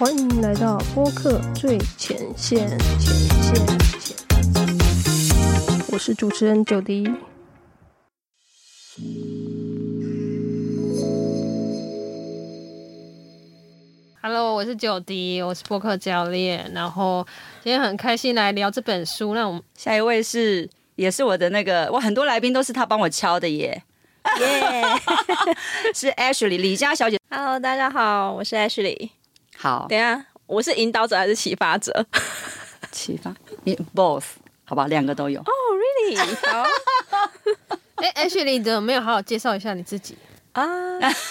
欢迎来到播客最前线，前线，前。我是主持人九迪。Hello，我是九迪，我是播客教练。然后今天很开心来聊这本书。那我们下一位是，也是我的那个，我很多来宾都是他帮我敲的耶。耶，是 Ashley 李佳小姐。Hello，大家好，我是 Ashley。好，等下，我是引导者还是启发者？启发，你 both 好吧，两个都有。哦，Really？好。哎，Ashley，怎么没有好好介绍一下你自己啊？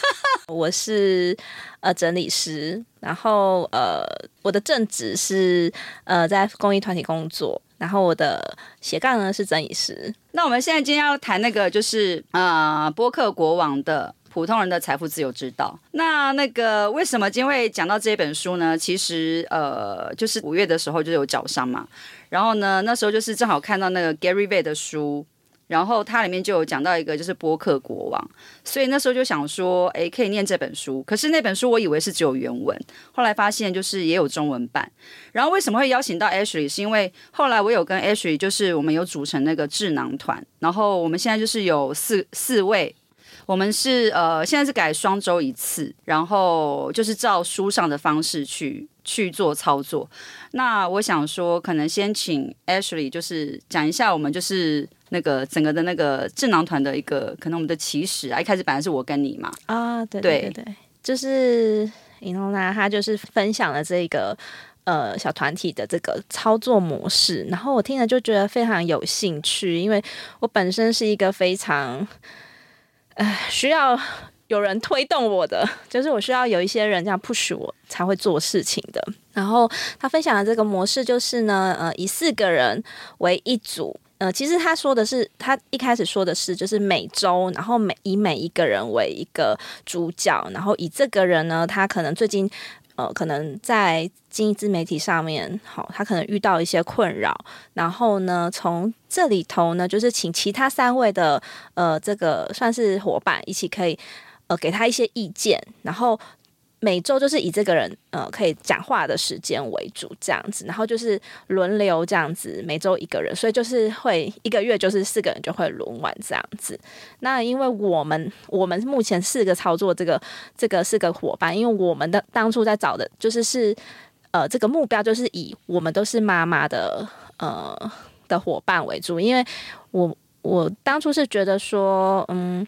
我是呃整理师，然后呃我的正职是呃在公益团体工作。然后我的斜杠呢是整理师。那我们现在今天要谈那个就是呃播客国王的普通人的财富自由之道。那那个为什么今天会讲到这本书呢？其实呃就是五月的时候就有脚伤嘛，然后呢那时候就是正好看到那个 Gary Vee 的书。然后它里面就有讲到一个就是播客国王，所以那时候就想说，哎，可以念这本书。可是那本书我以为是只有原文，后来发现就是也有中文版。然后为什么会邀请到 Ashley？是因为后来我有跟 Ashley，就是我们有组成那个智囊团，然后我们现在就是有四四位。我们是呃，现在是改双周一次，然后就是照书上的方式去去做操作。那我想说，可能先请 Ashley 就是讲一下我们就是那个整个的那个智囊团的一个可能我们的起始啊。一开始本来是我跟你嘛啊，对对对对，就是尹龙娜她就是分享了这个呃小团体的这个操作模式，然后我听了就觉得非常有兴趣，因为我本身是一个非常。呃，需要有人推动我的，就是我需要有一些人这样 push 我才会做事情的。然后他分享的这个模式就是呢，呃，以四个人为一组。呃，其实他说的是，他一开始说的是，就是每周，然后每以每一个人为一个主角，然后以这个人呢，他可能最近。呃，可能在经营自媒体上面，好，他可能遇到一些困扰，然后呢，从这里头呢，就是请其他三位的呃，这个算是伙伴一起可以呃，给他一些意见，然后。每周就是以这个人呃可以讲话的时间为主，这样子，然后就是轮流这样子，每周一个人，所以就是会一个月就是四个人就会轮完这样子。那因为我们我们目前四个操作这个这个四个伙伴，因为我们的当初在找的就是是呃这个目标就是以我们都是妈妈的呃的伙伴为主，因为我我当初是觉得说嗯。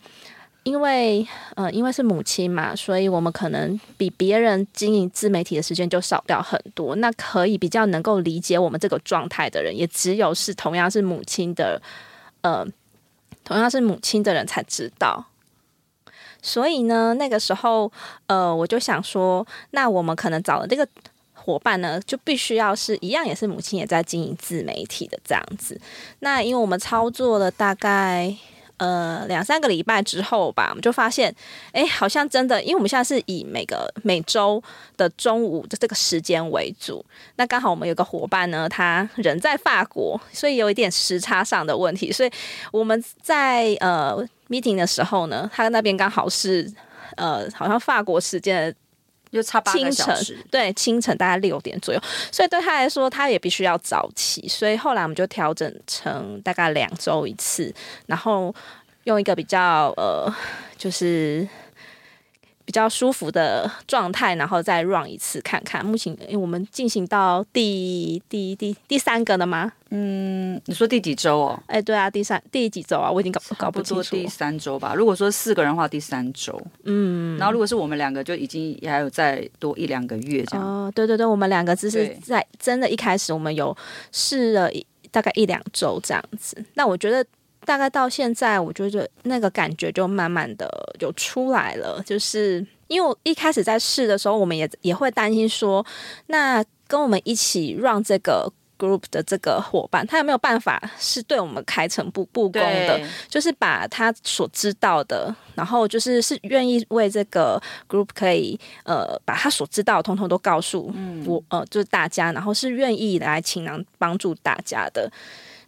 因为，呃，因为是母亲嘛，所以我们可能比别人经营自媒体的时间就少掉很多。那可以比较能够理解我们这个状态的人，也只有是同样是母亲的，呃，同样是母亲的人才知道。所以呢，那个时候，呃，我就想说，那我们可能找的这个伙伴呢，就必须要是一样，也是母亲也在经营自媒体的这样子。那因为我们操作了大概。呃，两三个礼拜之后吧，我们就发现，哎，好像真的，因为我们现在是以每个每周的中午的这个时间为主。那刚好我们有个伙伴呢，他人在法国，所以有一点时差上的问题。所以我们在呃 meeting 的时候呢，他那边刚好是呃，好像法国时间。就差八个小时，对，清晨大概六点左右，所以对他来说，他也必须要早起，所以后来我们就调整成大概两周一次，然后用一个比较呃，就是。比较舒服的状态，然后再 run 一次看看。目前，因为我们进行到第第第第三个了吗？嗯，你说第几周哦？哎，对啊，第三第几周啊？我已经搞搞不清楚。第三周吧。如果说四个人的话，第三周。嗯。然后如果是我们两个，就已经还有再多一两个月这样。哦，对对对，我们两个只是在真的一开始，我们有试了一大概一两周这样子。那我觉得。大概到现在，我觉得那个感觉就慢慢的就出来了。就是因为我一开始在试的时候，我们也也会担心说，那跟我们一起让这个 group 的这个伙伴，他有没有办法是对我们开诚布布公的？就是把他所知道的，然后就是是愿意为这个 group 可以呃把他所知道的通通都告诉我呃就是大家，然后是愿意来倾囊帮助大家的。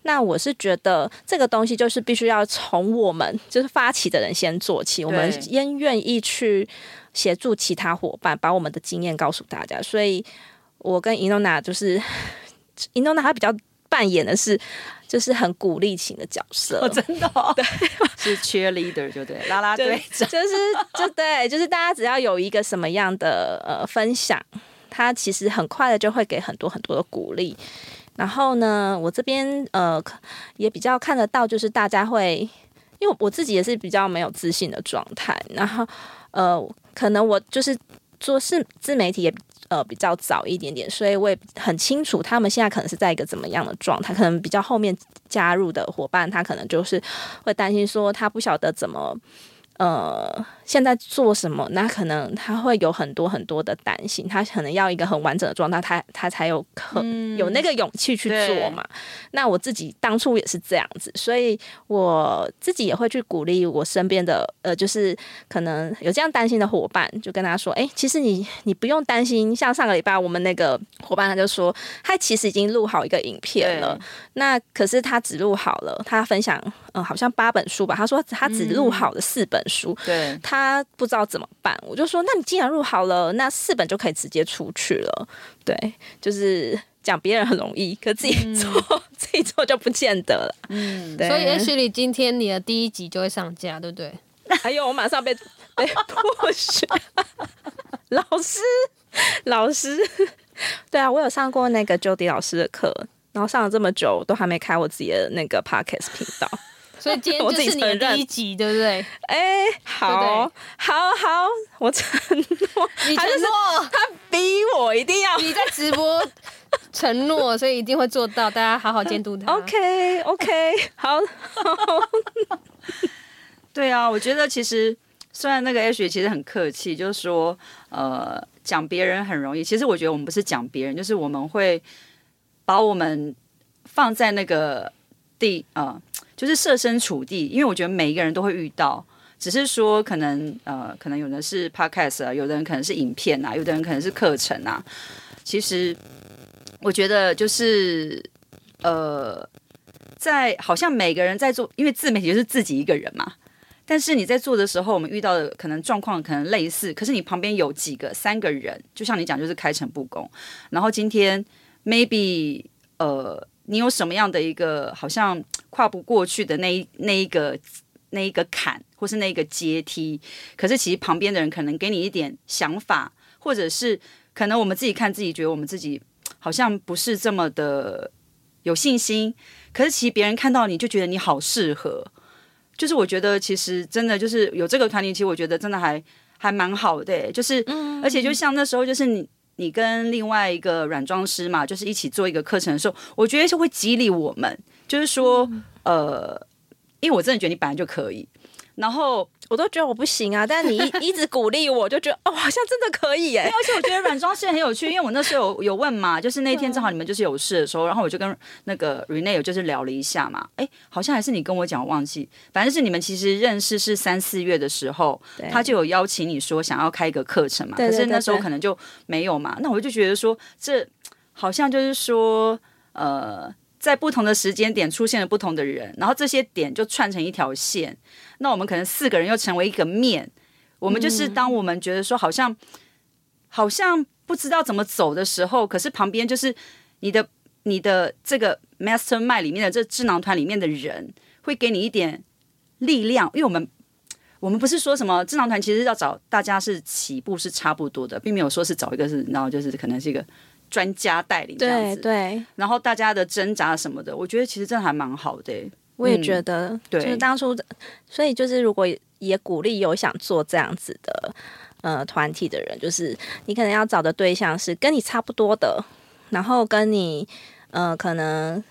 那我是觉得这个东西就是必须要从我们就是发起的人先做起，我们先愿意去协助其他伙伴，把我们的经验告诉大家。所以我跟伊诺娜就是伊诺娜她比较扮演的是就是很鼓励型的角色，哦，真的、哦，对，是 cheerleader 就对，啦啦队长。就是 就对，就是大家只要有一个什么样的呃分享，他其实很快的就会给很多很多的鼓励。然后呢，我这边呃也比较看得到，就是大家会，因为我自己也是比较没有自信的状态，然后呃，可能我就是做是自媒体也。呃，比较早一点点，所以我也很清楚他们现在可能是在一个怎么样的状态。可能比较后面加入的伙伴，他可能就是会担心说，他不晓得怎么呃，现在做什么？那可能他会有很多很多的担心，他可能要一个很完整的状态，他他才有可、有那个勇气去做嘛。那我自己当初也是这样子，所以我自己也会去鼓励我身边的呃，就是可能有这样担心的伙伴，就跟他说：“哎、其实你你不用担心。”像上个礼拜我们那个伙伴他就说，他其实已经录好一个影片了，那可是他只录好了，他分享嗯、呃好像八本书吧，他说他只录好了四本书，对，他不知道怎么办，我就说，那你既然入好了，那四本就可以直接出去了。对，就是讲别人很容易，可自己做、自己做就不见得了。嗯，对，所以也许你今天你的第一集就会上架，对不对？还有我马上被被 破学，老师老师，对啊，我有上过那个 Jody 老师的课，然后上了这么久，都还没开我自己的那个 podcast 频道。所以今天 我自己就是你的第一集，对不对？哎、好好好，我承诺，你承他就是诺，他逼我一定要你在直播承诺，所以一定会做到。大家好好监督他。OK OK，好，对啊，我觉得其实虽然那个 H 其实很客气，就是说呃讲别人很容易，其实我觉得我们不是讲别人，就是我们会把我们放在那个地呃，就是设身处地，因为我觉得每一个人都会遇到。只是说，可能呃，可能有的是 podcast 啊，有的人可能是影片啊，有的人可能是课程啊。其实我觉得就是呃，在好像每个人在做，因为自媒体就是自己一个人嘛。但是你在做的时候，我们遇到的可能状况可能类似，可是你旁边有几个三个人，就像你讲，就是开诚布公。然后今天 maybe 呃，你有什么样的一个好像跨不过去的那一那一个那一个坎，或是那一个阶梯，可是其实旁边的人可能给你一点想法，或者是可能我们自己看自己，觉得我们自己好像不是这么的有信心，可是其实别人看到你就觉得你好适合。就是我觉得其实真的就是有这个团体，其实我觉得真的还还蛮好的欸、就是、而且就像那时候就是你。你跟另外一个软装师嘛，就是一起做一个课程的时候，我觉得是会激励我们，就是说，呃，因为我真的觉得你本来就可以，然后我都觉得我不行啊，但你一 一直鼓励我，就觉得哦，好像真的可以耶。而且我觉得软装是很有趣，因为我那时候有有问嘛，就是那天正好你们就是有事的时候，然后我就跟那个 Rene 有就是聊了一下嘛，哎，好像还是你跟我讲，我忘记，反正是你们其实认识是三四月的时候，他就有邀请你说想要开一个课程嘛，对对可是那时候可能就没有嘛，那我就觉得说这好像就是说呃。在不同的时间点出现了不同的人，然后这些点就串成一条线。那我们可能四个人又成为一个面。我们就是当我们觉得说好像、好像不知道怎么走的时候，可是旁边就是你的你的这个 mastermind 里面的这智囊团里面的人，会给你一点力量，因为我们。我们不是说什么智囊团，其实要找大家是起步是差不多的，并没有说是找一个是，然后就是可能是一个专家带领这样子。对。对，然后大家的挣扎什么的，我觉得其实真的还蛮好的欸、我也觉得，对就是当初，所以就是如果也鼓励有想做这样子的呃团体的人，就是你可能要找的对象是跟你差不多的，然后跟你呃可能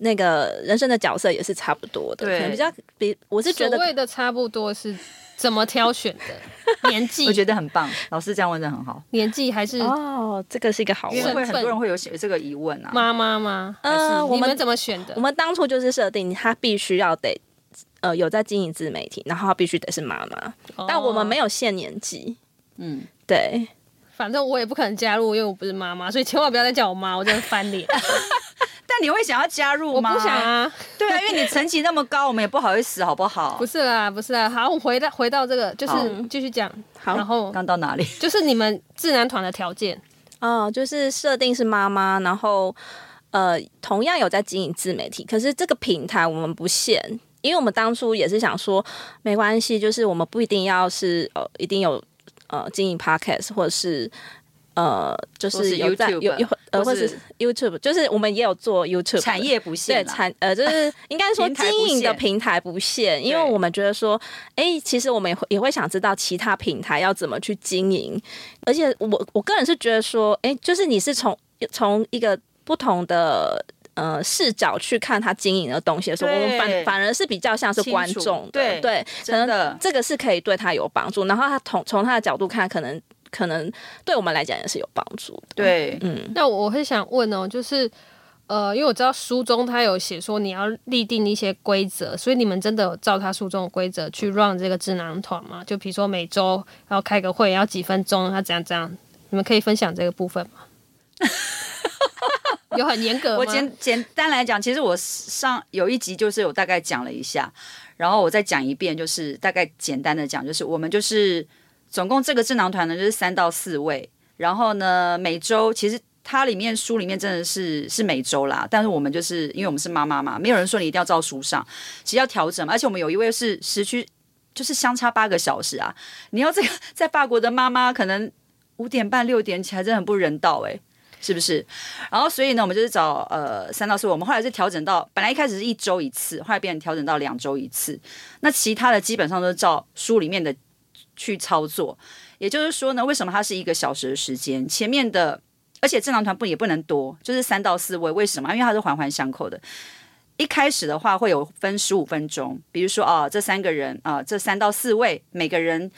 那个人生的角色也是差不多的，对。可能比较比我是觉得所谓的差不多是怎么挑选的？年纪 我，觉得很棒。老师这样问的很好，年纪还是哦，这个是一个好因为问。会很多人会有有这个疑问啊。妈妈吗？还呃我们怎么选的我？们当初就是设定他必须要得呃有在经营自媒体，然后他必须得是妈妈，但我们没有，有限年纪，嗯，对。反正我也不可能加入，因为我不是妈妈，所以千万不要再叫我妈，我真的翻脸。但你会想要加入吗？我不想。啊，对啊，因为你层级那么高，我们也不好意思，好不好？不是啦，不是啦。好，我回到回到这个，就是继续讲。好然后刚到哪里？就是你们智男团的条件，哦，就是设定是妈妈，然后呃，同样有在经营自媒体，可是这个平台我们不限，因为我们当初也是想说，没关系，就是我们不一定要是呃，一定有呃经营 podcast 或者是。呃，就是是有在有有呃，或是 YouTube，就是我们也有做 YouTube 产业不限对，产呃，就是 应该说经营的平台不限，因为我们觉得说，哎、其实我们也会也会想知道其他平台要怎么去经营，而且我我个人是觉得说，哎、就是你是从从一个不同的。呃，视角去看他经营的东西的时候，我们反反而是比较像是观众的，对对，可能这个是可以对他有帮助。然后他从从他的角度看，可能可能对我们来讲也是有帮助的。对，嗯，那我会想问哦，就是呃，因为我知道书中他有写说你要立定一些规则，所以你们真的有照他书中的规则去 run 这个智囊团吗？就比如说每周要开个会，要几分钟，要怎样怎样？你们可以分享这个部分吗？有很严格吗？我简简单来讲，其实我上有一集就是有大概讲了一下，然后我再讲一遍，就是大概简单的讲，就是我们就是总共这个智囊团呢就是三到四位，然后呢每周其实。它里面书里面真的是是每周啦，但是我们就是因为我们是妈妈嘛，没有人说你一定要照书上，其实要调整嘛。而且我们有一位是时区就是相差八个小时啊，你要这个 在法国的妈妈可能五点半六点起来，真的很不人道哎、是不是？然后所以呢，我们就是找呃三到四位，我们后来是调整到本来一开始是一周一次，后来变成调整到两周一次。那其他的基本上都是照书里面的去操作。也就是说呢，为什么它是一个小时的时间？前面的而且正常团不也不能多，就是三到四位。为什么？因为它是环环相扣的。一开始的话会有分十五分钟，比如说啊，这三个人啊，这三到四位，每个人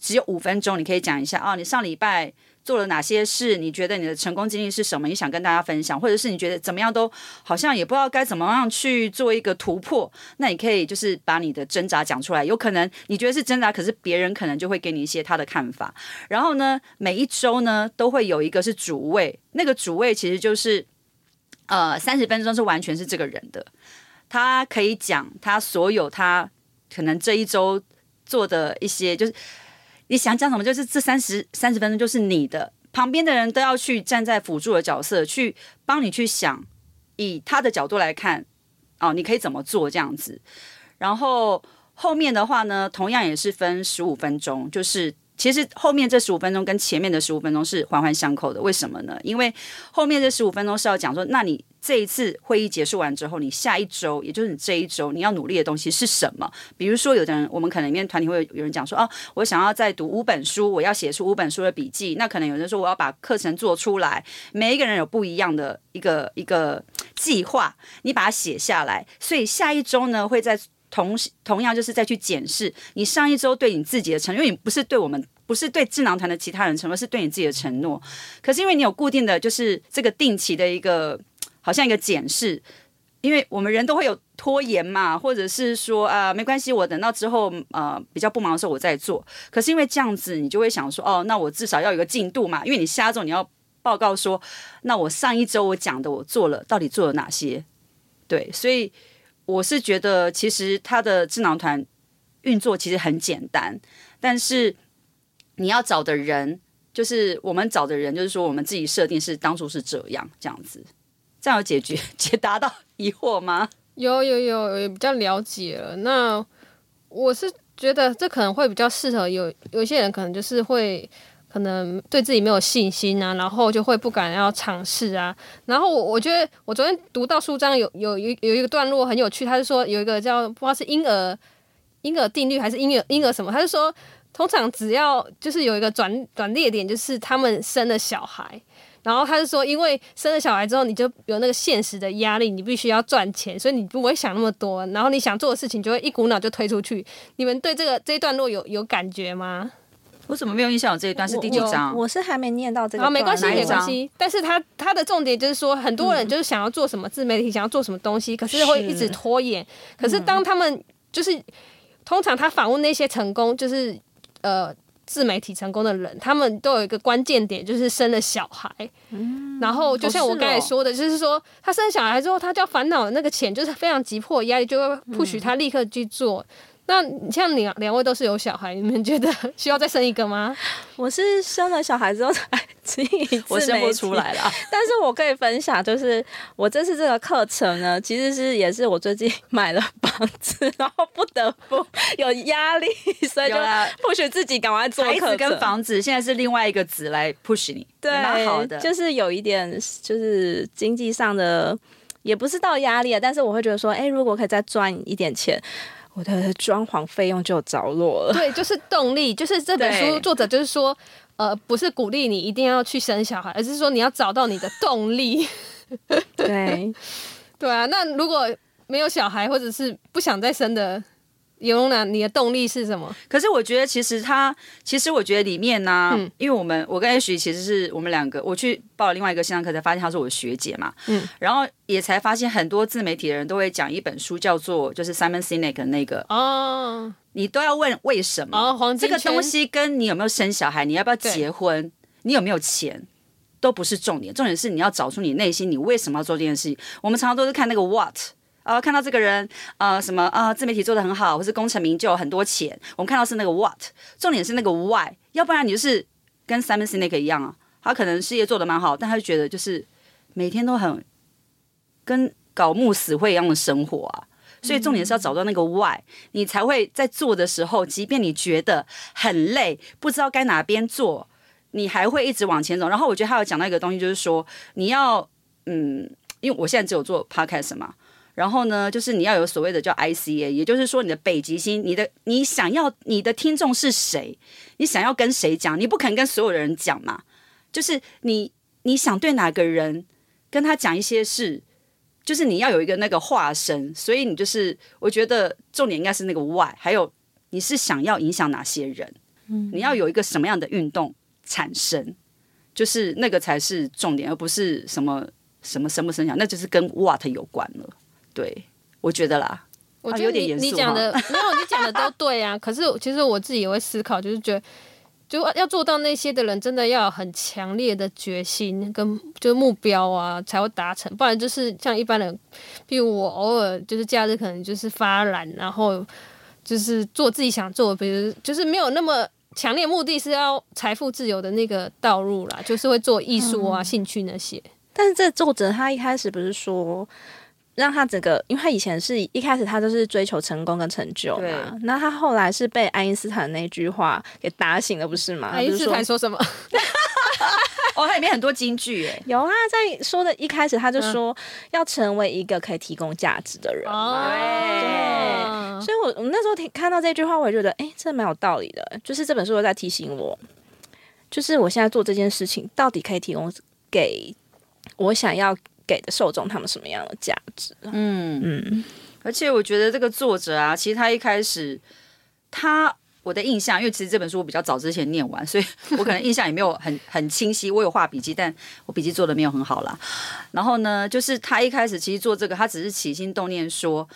只有五分钟，你可以讲一下啊，你上礼拜做了哪些事？你觉得你的成功经历是什么？你想跟大家分享，或者是你觉得怎么样都好像也不知道该怎么样去做一个突破，那你可以就是把你的挣扎讲出来。有可能你觉得是挣扎，可是别人可能就会给你一些他的看法。然后呢，每一周呢都会有一个是主位，那个主位其实就是呃三十分钟是完全是这个人的，他可以讲他所有他可能这一周做的一些就是。你想讲什么，就是这三十三十分钟就是你的，旁边的人都要去站在辅助的角色，去帮你去想，以他的角度来看，哦，你可以怎么做这样子。然后后面的话呢，同样也是分十五分钟，就是其实后面这十五分钟跟前面的十五分钟是环环相扣的。为什么呢？因为后面这十五分钟是要讲说，那你这一次会议结束完之后，你下一周，也就是你这一周你要努力的东西是什么？比如说，有的人我们可能里面团体会有人讲说，哦，我想要再读五本书，我要写出五本书的笔记。那可能有人说，我要把课程做出来。每一个人有不一样的一个一个计划，你把它写下来。所以下一周呢，会在同同样就是再去检视你上一周对你自己的承诺，因为你不是对我们。不是对智囊团的其他人承诺，是对你自己的承诺。可是因为你有固定的就是这个定期的一个，好像一个检视，因为我们人都会有拖延嘛，或者是说啊、没关系，我等到之后呃比较不忙的时候我再做。可是因为这样子，你就会想说，哦，那我至少要有个进度嘛，因为你下周你要报告说，那我上一周我讲的我做了，到底做了哪些？对，所以我是觉得其实他的智囊团运作其实很简单，但是你要找的人。就是我们找的人，就是说我们自己设定是当初是这样这样子，这样有解决 解答到疑惑吗？有有有有比较了解了。那我是觉得这可能会比较适合有有一些人，可能就是会可能对自己没有信心啊，然后就会不敢要尝试啊。然后我我觉得我昨天读到书章有有有有一个段落很有趣，他是说有一个叫不知道是婴儿婴儿定律还是婴儿婴儿什么，他是说通常只要就是有一个转转捩点，就是他们生了小孩。然后他就说，因为生了小孩之后，你就有那个现实的压力，你必须要赚钱，所以你不会想那么多。然后你想做的事情，就会一股脑就推出去。你们对这个这一段落有有感觉吗？我怎么没有印象有这一段是第几章？我是还没念到这个段，然后没关系，没关系。但是他他的重点就是说，很多人就是想要做什么自媒体，想要做什么东西，可是会一直拖延。可是当他们就是通常他访问那些成功，就是呃自媒体成功的人，他们都有一个关键点，就是生了小孩。然后就像我刚才说的，就是说他生小孩之后，他就要烦恼那个钱，就是非常急迫压力，就会不许他立刻去做。那像你两位都是有小孩，你们觉得 需要再生一个吗？我是生了小孩之后才自己我生不出来了，但是我可以分享，就是我这次这个课程呢，其实是也是我最近买了房子，然后不得不有压力，所以就 push 自己赶快做课程。跟房子现在是另外一个子来 push 你，对，蛮好的，就是有一点就是经济上的，也不是到压力啊，但是我会觉得说，哎，如果可以再赚一点钱。我的装潢费用就着落了。对，就是动力，就是这本书作者就是说，呃，不是鼓励你一定要去生小孩，而是说你要找到你的动力。对，对啊。那如果没有小孩，或者是不想再生的。有呢，你的动力是什么？可是我觉得，其实他，其实我觉得里面呢，因为我们我跟 H 其实是我们两个，我去报了另外一个线上课，才发现她是我的学姐嘛。嗯，然后也才发现很多自媒体的人都会讲一本书，叫做就是 Simon Sinek 那个哦，你都要问为什么？哦，黄这个东西跟你有没有生小孩，你要不要结婚，你有没有钱，都不是重点，重点是你要找出你内心你为什么要做这件事情。我们常常都是看那个 What。啊，看到这个人，呃，什么啊，自媒体做的很好，或是功成名就，很多钱。我们看到是那个 what，重点是那个 why。要不然你就是跟 Simon Sinek 一样啊，他可能事业做的蛮好，但他就觉得就是每天都很跟搞木死灰一样的生活啊。所以重点是要找到那个 why，你才会在做的时候，即便你觉得很累，不知道该哪边做，你还会一直往前走。然后我觉得他有讲到一个东西，就是说你要，嗯，因为我现在只有做 podcast 嘛。然后呢，就是你要有所谓的叫 ICA，也就是说你的北极星，你的你想要你的听众是谁？你想要跟谁讲？你不可能跟所有的人讲嘛。就是你你想对哪个人跟他讲一些事，就是你要有一个那个化身。所以你就是我觉得重点应该是那个 Why，还有你是想要影响哪些人？嗯，你要有一个什么样的运动产生？就是那个才是重点，而不是什么什么生不声响，那就是跟 What 有关了。对，我觉得啦，我觉得你你讲的没有，你讲的都对啊。可是其实我自己也会思考，就是觉得，就要做到那些的人，真的要有很强烈的决心跟就是目标啊，才会达成。不然就是像一般人，比如我偶尔就是假日可能就是发懒，然后就是做自己想做，比如就是没有那么强烈目的是要财富自由的那个道路啦，就是会做艺术啊、兴趣那些。但是这作者他一开始不是说。让他整个，因为他以前是一开始他就是追求成功跟成就嘛，那他后来是被爱因斯坦那句话给打醒了，不是吗？爱因斯坦说什么？哦，他里面很多金句哎，有啊，在说的一开始他就说要成为一个可以提供价值的人，对，所以我我那时候听看到这句话，我也觉得哎，这蛮有道理的，就是这本书在提醒我，就是我现在做这件事情到底可以提供给我想要。给的受众他们什么样的价值？嗯嗯，而且我觉得这个作者啊，其实他一开始他我的印象，因为其实这本书我比较早之前念完，所以我可能印象也没有很 很清晰。我有画笔记，但我笔记做的没有很好啦。然后呢，就是他一开始其实做这个，他只是起心动念说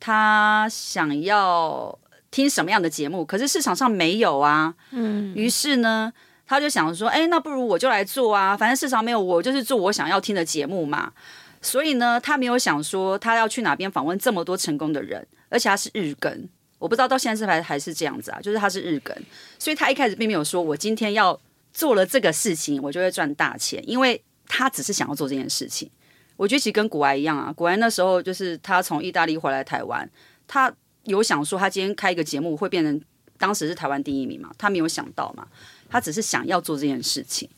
他想要听什么样的节目，可是市场上没有啊。嗯，于是呢。他就想说，哎，那不如我就来做啊，反正市场没有，我就是做我想要听的节目嘛。所以呢，他没有想说他要去哪边访问这么多成功的人，而且他是日更，我不知道到现在是还还是这样子啊，就是他是日更，所以他一开始并没有说我今天要做了这个事情，我就会赚大钱，因为他只是想要做这件事情。我觉得其实跟古埃一样啊，古埃那时候就是他从意大利回来台湾，他有想说他今天开一个节目会变成当时是台湾第一名嘛，他没有想到嘛。他只是想要做这件事情，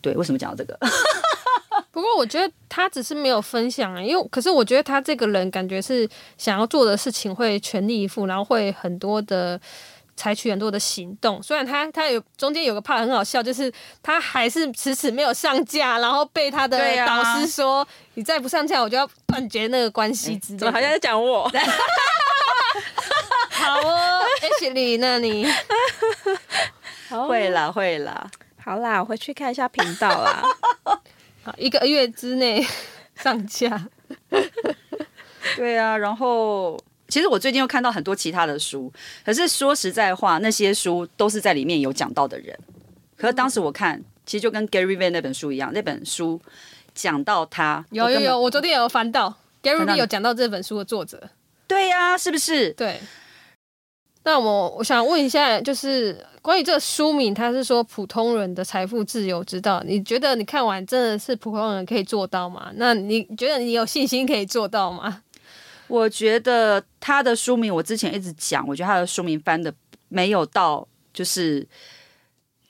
对，为什么讲到这个？不过我觉得他只是没有分享啊，因为可是我觉得他这个人感觉是想要做的事情会全力以赴，然后会很多的采取很多的行动。虽然他他有中间有个 part 很好笑，就是他还是迟迟没有上架，然后被他的导师说：“你再不上架，我就要断绝那个关系。”怎么好像在讲我？好哦，H 里，那你。会啦，会啦，好啦，我回去看一下频道啦。好，一个月之内 上架。对啊，然后。其实我最近又看到很多其他的书，可是说实在话，那些书都是在里面有讲到的人。可是当时我看，其实就跟 Gary Vee 那本书一样，那本书讲到他有有有，我昨天也有翻到 Gary V 有讲到这本书的作者。对呀、是不是？对。那我我想问一下，就是关于这个书名，他是说普通人的财富自由之道，你觉得你看完真的是普通人可以做到吗？那你觉得你有信心可以做到吗？我觉得他的书名，我之前一直讲，我觉得他的书名翻的没有到，就是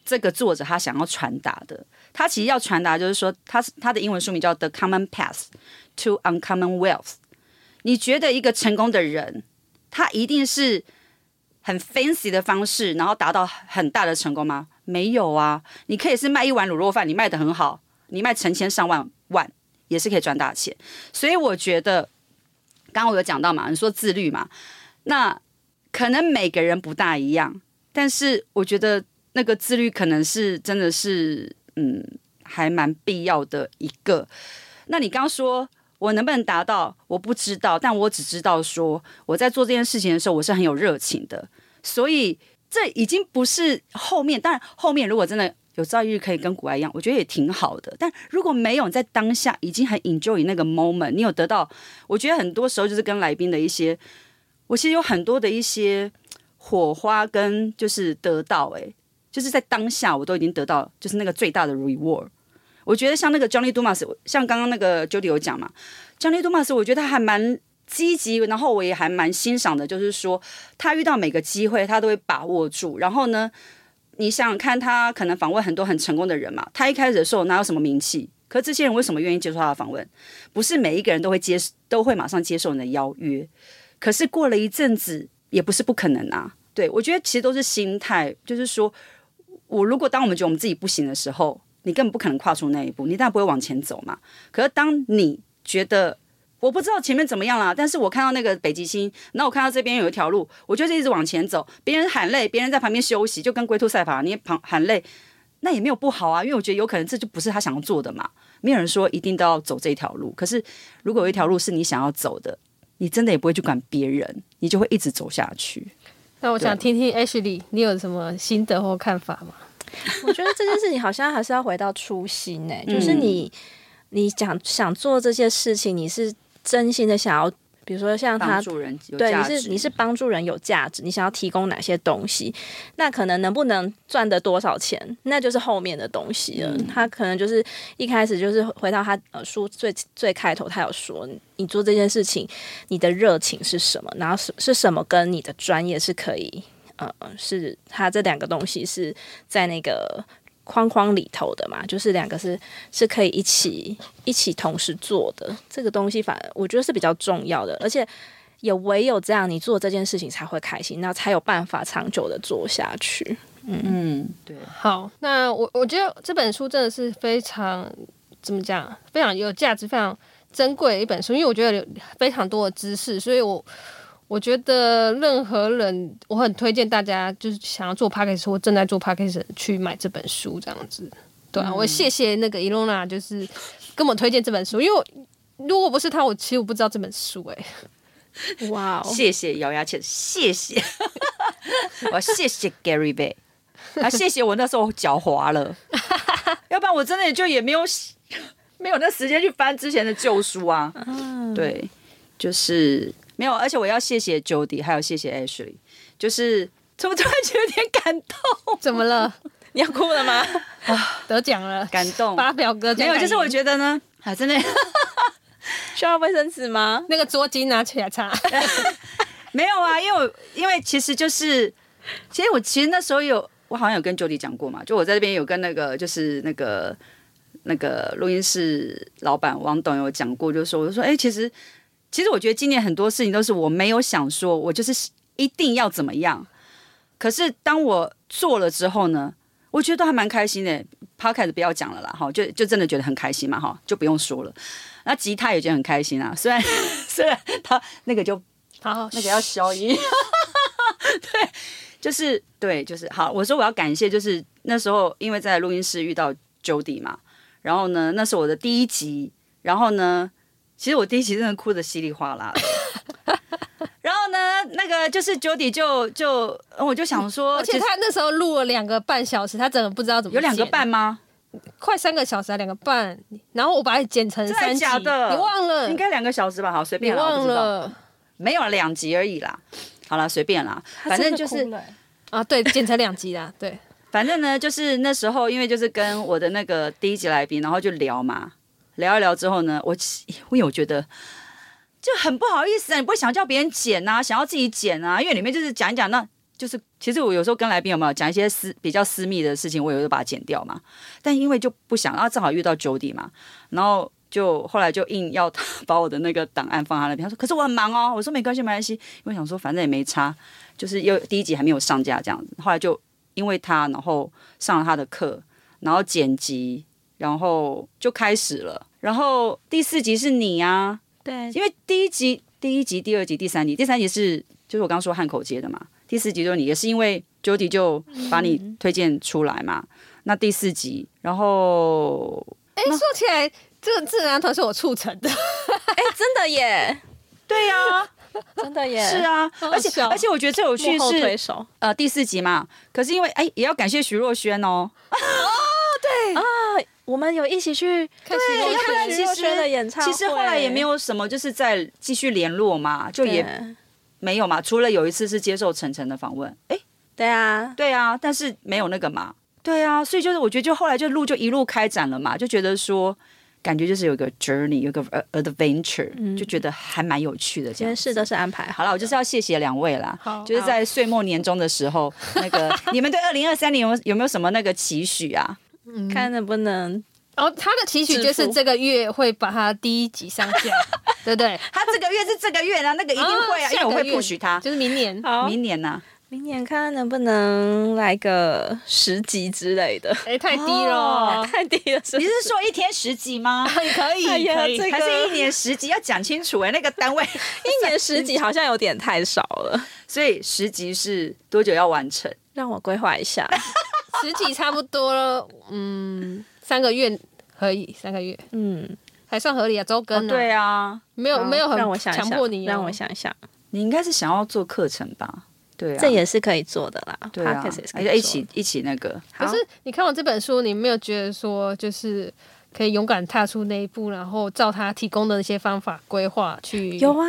这个作者他想要传达的。他其实要传达就是说，他是他的英文书名叫《The Common Path to Uncommon Wealth》。你觉得一个成功的人，他一定是很 fancy 的方式，然后达到很大的成功吗？没有啊，你可以是卖一碗卤肉饭，你卖的很好，你卖成千上万万也是可以赚大钱。所以我觉得。刚刚我有讲到嘛，你说自律嘛，那可能每个人不大一样，但是我觉得那个自律可能是真的是，嗯，还蛮必要的一个。那你刚刚说我能不能达到，我不知道，但我只知道说我在做这件事情的时候，我是很有热情的，所以这已经不是后面，当然后面如果真的。有朝一日可以跟古埃一样，我觉得也挺好的。但如果没有，在当下已经很 enjoy 那个 moment，你有得到，我觉得很多时候就是跟来宾的一些，我其实有很多的一些火花跟就是得到、欸，诶，就是在当下我都已经得到，就是那个最大的 reward。我觉得像那个 Johnny Dumas，像刚刚那个 Jody 有讲嘛，Johnny Dumas，我觉得他还蛮积极，然后我也还蛮欣赏的，就是说他遇到每个机会他都会把握住，然后呢。你想想看，他可能访问很多很成功的人嘛。他一开始的时候哪有什么名气？可这些人为什么愿意接受他的访问？不是每一个人都会接，都会马上接受你的邀约。可是过了一阵子，也不是不可能啊。对我觉得其实都是心态，就是说我如果当我们觉得我们自己不行的时候，你根本不可能跨出那一步，你当然不会往前走嘛。可是当你觉得我不知道前面怎么样啦，但是我看到那个北极星，那我看到这边有一条路，我就是一直往前走。别人喊累，别人在旁边休息，就跟龟兔赛跑，你也旁喊累，那也没有不好啊。因为我觉得有可能这就不是他想要做的嘛。没有人说一定都要走这条路，可是如果有一条路是你想要走的，你真的也不会去管别人，你就会一直走下去。那我想听听 Ashley，你有什么心得或看法吗？我觉得这件事情好像还是要回到初心呢、嗯就是你你想想做这些事情，你是真心的想要，比如说像他帮助人对，你是你是帮助人有价值，你想要提供哪些东西？那可能能不能赚得多少钱，那就是后面的东西了。嗯他可能就是一开始就是回到他呃书最最开头，他有说你做这件事情，你的热情是什么，然后是是什么跟你的专业是可以呃，是它这两个东西是在那个。框框里头的嘛，就是两个是是可以一起一起同时做的，这个东西反而我觉得是比较重要的，而且也唯有这样，你做这件事情才会开心，那才有办法长久的做下去。嗯，对，好，那我我觉得这本书真的是非常怎么讲，非常有价值、非常珍贵的一本书，因为我觉得有非常多的知识，所以我我觉得任何人，我很推荐大家就是想要做 p a c k a g e 或正在做 p a c k a g e 去买这本书，这样子。对啊，我谢谢那个 Ilona，就是跟我推荐这本书，因为如果不是他，我其实我不知道这本书哎、哇哦，谢谢咬牙切，谢谢，我谢谢 Gary Bay，啊，谢谢我那时候脚滑了，要不然我真的也就也没有没有那时间去翻之前的旧书啊。对，就是没有，而且我要谢谢 Jody，还有谢谢 Ashley，就是怎么突然觉得有点感动，怎么了？你要哭了吗？啊得奖了，感动。发表哥没有，就是我觉得呢，啊，真的 需要卫生纸吗？那个桌巾拿起来擦。没有啊，因为我因为其实就是，其实我其实那时候有，我好像有跟 Jody 讲过嘛，就我在这边有跟那个就是那个那个录音室老板王董有讲过，就是说我就说，哎、其实其实我觉得今年很多事情都是我没有想说，我就是一定要怎么样，可是当我做了之后呢，我觉得都还蛮开心的。Podcast 不要讲了啦，哈，就就真的觉得很开心嘛，哈，就不用说了。那吉他也觉得很开心啊，虽然 虽然他那个就好，那个要消音。对，就是对，就是好。我说我要感谢，就是那时候因为在录音室遇到 Jody 嘛，然后呢，那是我的第一集，然后呢，其实我第一集真的哭的稀里哗啦的。然后呢，那个就是 Jody 就就我就想说，而且他那时候录了两个半小时，他真的不知道怎么有两个半吗？快三个小时啊，两个半，然后我把它剪成三集，假的？你忘了？应该两个小时吧？好，随便啦，我忘了没有两集而已啦。好了，随便啦，反正就是啊？对，剪成两集啦，对。反正呢，就是那时候，因为就是跟我的那个第一集来宾，然后就聊嘛，聊一聊之后呢，我因为 我觉得就很不好意思啊，你不会想叫别人剪啊，想要自己剪啊，因为里面就是讲一讲，那就是其实我有时候跟来宾有没有讲一些私比较私密的事情，我有时候把它剪掉嘛，但因为就不想，然后正好遇到 Jody 嘛，然后。就后来就硬要他把我的那个档案放他那边，他说：“可是我很忙哦。”我说：“没关系，没关系。”因为想说反正也没差，就是又第一集还没有上架这样子。后来就因为他，然后上了他的课，然后剪辑，然后就开始了。然后第四集是你啊，对，因为第一集、第一集、第二集、第三集，第三集是就是我刚刚说汉口街的嘛。第四集就是你，也是因为 Jody 就把你推荐出来嘛。那第四集，然后哎，说起来，这个智囊团是我促成的，哎，真的耶，对呀、真的耶，是啊，而且而且我觉得最有趣是呃第四集嘛，可是因为哎也要感谢徐若瑄哦，啊，我们有一起去看徐若瑄看徐若瑄的演唱会，其实后来也没有什么就是在继续联络嘛，就也对没有嘛，除了有一次是接受晨晨的访问，哎，对啊，对啊，但是没有那个嘛，对啊，所以就是我觉得就后来就路就一路开展了嘛，就觉得说。感觉就是有个 journey，有个呃 adventure，、就觉得还蛮有趣的这样子。今天事都是安排好好了，我就是要谢谢两位啦好，就是在岁末年终的时候，那个 你们对二零二三年有有没有什么那个期许啊？看能不能然后他的提取就是这个月会把他第一集上架，对不对？他这个月是这个月呢，那个一定会啊，因为我会不许他。就是明年。明年呢、明年看能不能来个十集之类的，哎，太低了，太低了，你是是说一天十集吗？可以哎呀可以这，个还是一年十集？要讲清楚哎、那个单位。一年十集好像有点太少了，所以十集是多久要完成？让我规划一下。十几差不多了，嗯，三个月可以，三个月。嗯，还算合理啊，周更啊，对啊，没有没有很让我想强迫你哦，让我想一想，你应该是想要做课程吧？对啊，这也是可以做的啦。对啊。而且一起一起那个。可是你看完这本书，你没有觉得说就是可以勇敢踏出那一步，然后照他提供的那些方法规划去有啊，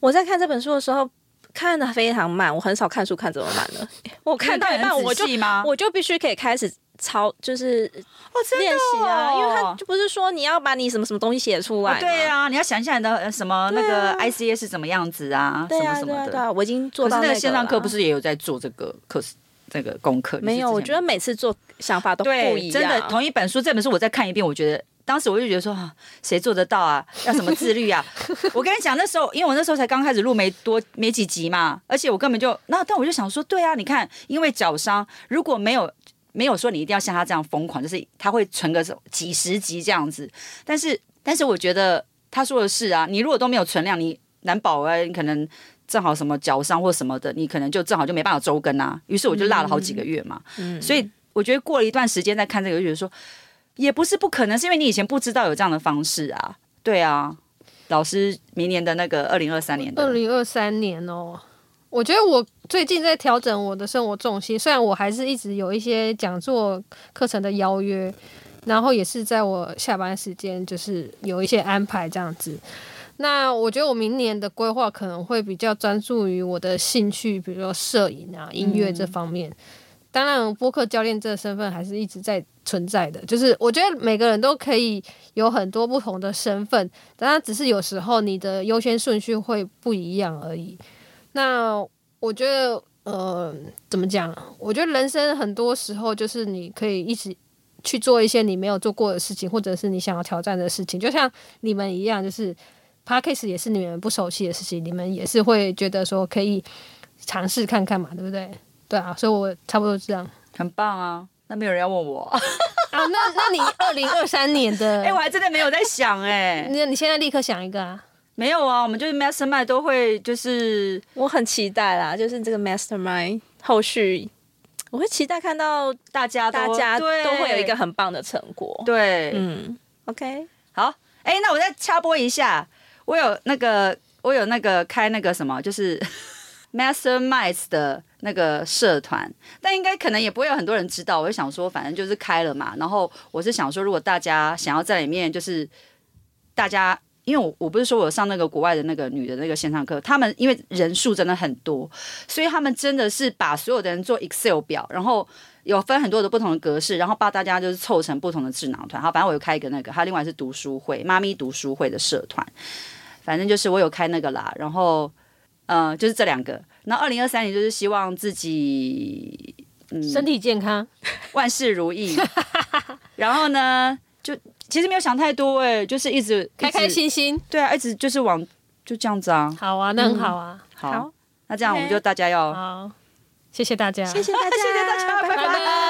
我在看这本书的时候看的非常慢，我很少看书看这么慢的。我看到一半我就我就必须可以开始抄，就是哦，练习啊，因为他哦就不是说你要把你什么什么东西写出来、哦对啊，你要想一下你的呃什么那个啊 ICA 是怎么样子啊，什么什么的。对啊，对啊，我已经做可是那到个个线上课不是也有在做这个课这个功课？没有？我觉得每次做想法都不，一样，真的同一本书，这本书我再看一遍，我觉得当时我就觉得说啊，谁做得到啊？要什么自律啊？我跟你讲，那时候因为我那时候才刚开始录没多没几集嘛，而且我根本就那，但我就想说，对啊，你看，因为脚伤，如果没有。没有说你一定要像他这样疯狂，就是他会存个几十集这样子。但是，但是我觉得他说的是啊，你如果都没有存量，你难保啊，你可能正好什么脚伤或什么的，你可能就正好就没办法周更啊。于是我就落了好几个月嘛。嗯所以我觉得过了一段时间再看这个，就觉得说也不是不可能，是因为你以前不知道有这样的方式啊。对啊，老师明年的那个二零二三年的二零二三年哦，我觉得我最近在调整我的生活重心，虽然我还是一直有一些讲座课程的邀约，然后也是在我下班时间就是有一些安排这样子。那我觉得我明年的规划可能会比较专注于我的兴趣，比如说摄影啊、音乐这方面。当然，播客教练这个身份还是一直在存在的。就是我觉得每个人都可以有很多不同的身份，当然只是有时候你的优先顺序会不一样而已。那我觉得，呃，怎么讲？我觉得人生很多时候就是你可以一直去做一些你没有做过的事情，或者是你想要挑战的事情。就像你们一样，就是 podcast 也是你们不熟悉的事情，你们也是会觉得说可以尝试看看嘛，对不对？对啊，所以我差不多这样。很棒啊。那没有人要问我，啊，那那你二零二三年的，哎、我还真的没有在想哎、那你现在立刻想一个啊？没有啊，我们就是 Mastermind 都会就是我很期待啦，就是这个 Mastermind 后续，我会期待看到大家大家对。都会有一个很棒的成果。对，嗯，OK，好，哎、那我再插播一下，我有那个，我有那个开那个什么，就是 Masterminds 的那个社团，但应该可能也不会有很多人知道。我就想说，反正就是开了嘛。然后我是想说，如果大家想要在里面，就是大家。因为我我不是说我上那个国外的那个女的那个线上课，他们因为人数真的很多，所以他们真的是把所有的人做 Excel 表，然后有分很多的不同的格式，然后把大家就是凑成不同的智囊团。好，反正我有开一个那个，还有另外是读书会，妈咪读书会的社团，反正就是我有开那个啦。然后，呃，就是这两个。那二零二三年就是希望自己嗯身体健康，万事如意。然后呢，就其实没有想太多哎、就是一直开开，心心。对啊，一直就是往就这样子啊。好啊，那很好啊。好，好那这样我们就大家要好，谢谢大家，谢谢大家，谢谢大家，拜拜。